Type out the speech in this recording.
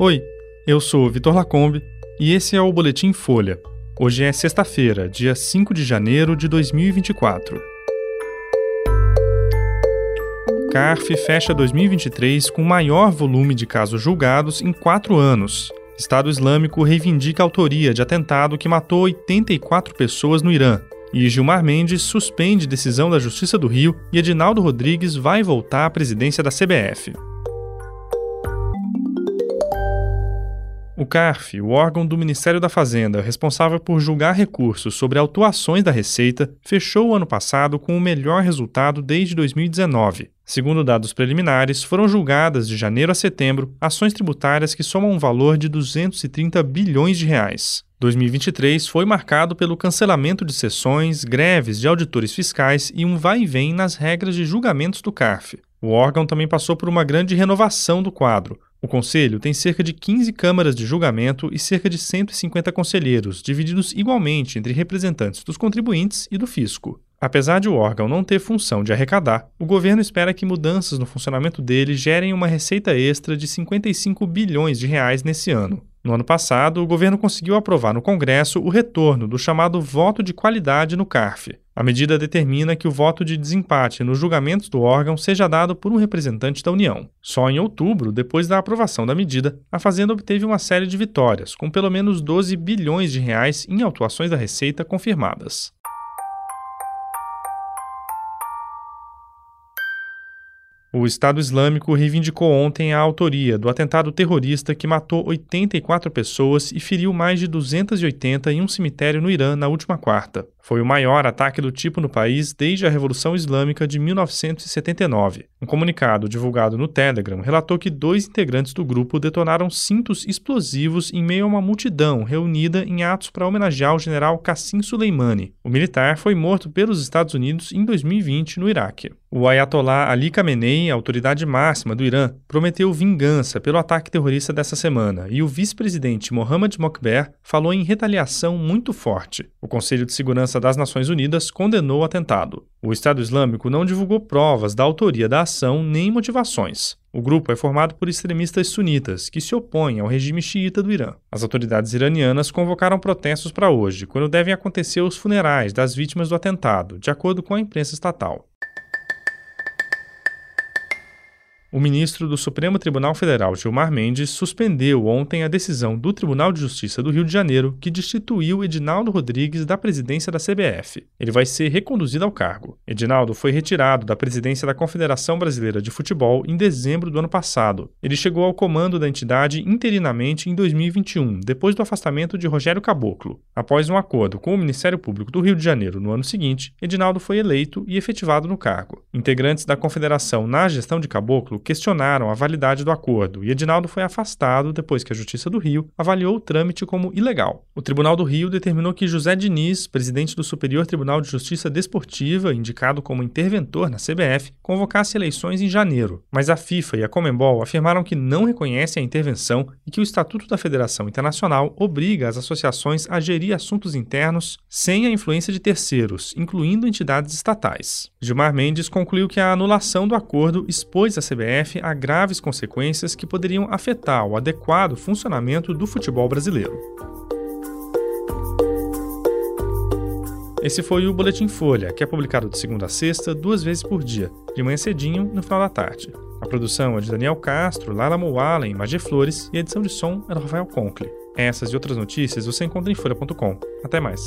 Oi, eu sou Vitor Lacombe e esse é o Boletim Folha. Hoje é sexta-feira, dia 5 de janeiro de 2024. CARF fecha 2023 com maior volume de casos julgados em quatro anos. Estado Islâmico reivindica a autoria de atentado que matou 84 pessoas no Irã. E Gilmar Mendes suspende decisão da Justiça do Rio e Edinaldo Rodrigues vai voltar à presidência da CBF. O CARF, o órgão do Ministério da Fazenda responsável por julgar recursos sobre autuações da Receita, fechou o ano passado com o melhor resultado desde 2019. Segundo dados preliminares, foram julgadas de janeiro a setembro ações tributárias que somam um valor de 230 bilhões de reais. 2023 foi marcado pelo cancelamento de sessões, greves de auditores fiscais e um vai e vem nas regras de julgamentos do CARF. O órgão também passou por uma grande renovação do quadro. O Conselho tem cerca de 15 câmaras de julgamento e cerca de 150 conselheiros, divididos igualmente entre representantes dos contribuintes e do fisco. Apesar de o órgão não ter função de arrecadar, o governo espera que mudanças no funcionamento dele gerem uma receita extra de 55 bilhões de reais nesse ano. No ano passado, o governo conseguiu aprovar no Congresso o retorno do chamado voto de qualidade no CARF. A medida determina que o voto de desempate nos julgamentos do órgão seja dado por um representante da União. Só em outubro, depois da aprovação da medida, a Fazenda obteve uma série de vitórias, com pelo menos 12 bilhões de reais em autuações da Receita confirmadas. O Estado Islâmico reivindicou ontem a autoria do atentado terrorista que matou 84 pessoas e feriu mais de 280 em um cemitério no Irã na última quarta. Foi o maior ataque do tipo no país desde a Revolução Islâmica de 1979. Um comunicado divulgado no Telegram relatou que dois integrantes do grupo detonaram cintos explosivos em meio a uma multidão reunida em atos para homenagear o general Qassim Soleimani. O militar foi morto pelos Estados Unidos em 2020 no Iraque. O Ayatollah Ali Khamenei, a autoridade máxima do Irã, prometeu vingança pelo ataque terrorista dessa semana e o vice-presidente Mohammad Mokber falou em retaliação muito forte. O Conselho de Segurança das Nações Unidas condenou o atentado. O Estado Islâmico não divulgou provas da autoria da ação nem motivações. O grupo é formado por extremistas sunitas que se opõem ao regime xiita do Irã. As autoridades iranianas convocaram protestos para hoje, quando devem acontecer os funerais das vítimas do atentado, de acordo com a imprensa estatal. O ministro do Supremo Tribunal Federal, Gilmar Mendes, suspendeu ontem a decisão do Tribunal de Justiça do Rio de Janeiro que destituiu Edinaldo Rodrigues da presidência da CBF. Ele vai ser reconduzido ao cargo. Edinaldo foi retirado da presidência da Confederação Brasileira de Futebol em dezembro do ano passado. Ele chegou ao comando da entidade interinamente em 2021, depois do afastamento de Rogério Caboclo. Após um acordo com o Ministério Público do Rio de Janeiro no ano seguinte, Edinaldo foi eleito e efetivado no cargo. Integrantes da confederação na gestão de Caboclo questionaram a validade do acordo e Edinaldo foi afastado depois que a Justiça do Rio avaliou o trâmite como ilegal. O Tribunal do Rio determinou que José Diniz, presidente do Superior Tribunal de Justiça Desportiva, indicado como interventor na CBF, convocasse eleições em janeiro, mas a FIFA e a Comembol afirmaram que não reconhecem a intervenção e que o Estatuto da Federação Internacional obriga as associações a gerir assuntos internos sem a influência de terceiros, incluindo entidades estatais. Gilmar Mendes concluiu que a anulação do acordo expôs a CBF CBF a graves consequências que poderiam afetar o adequado funcionamento do futebol brasileiro. Esse foi o Boletim Folha, que é publicado de segunda a sexta, duas vezes por dia, de manhã cedinho no final da tarde. A produção é de Daniel Castro, Lara Moalen, Magé Flores e a edição de som é do Rafael Conkle. Essas e outras notícias você encontra em folha.com. Até mais.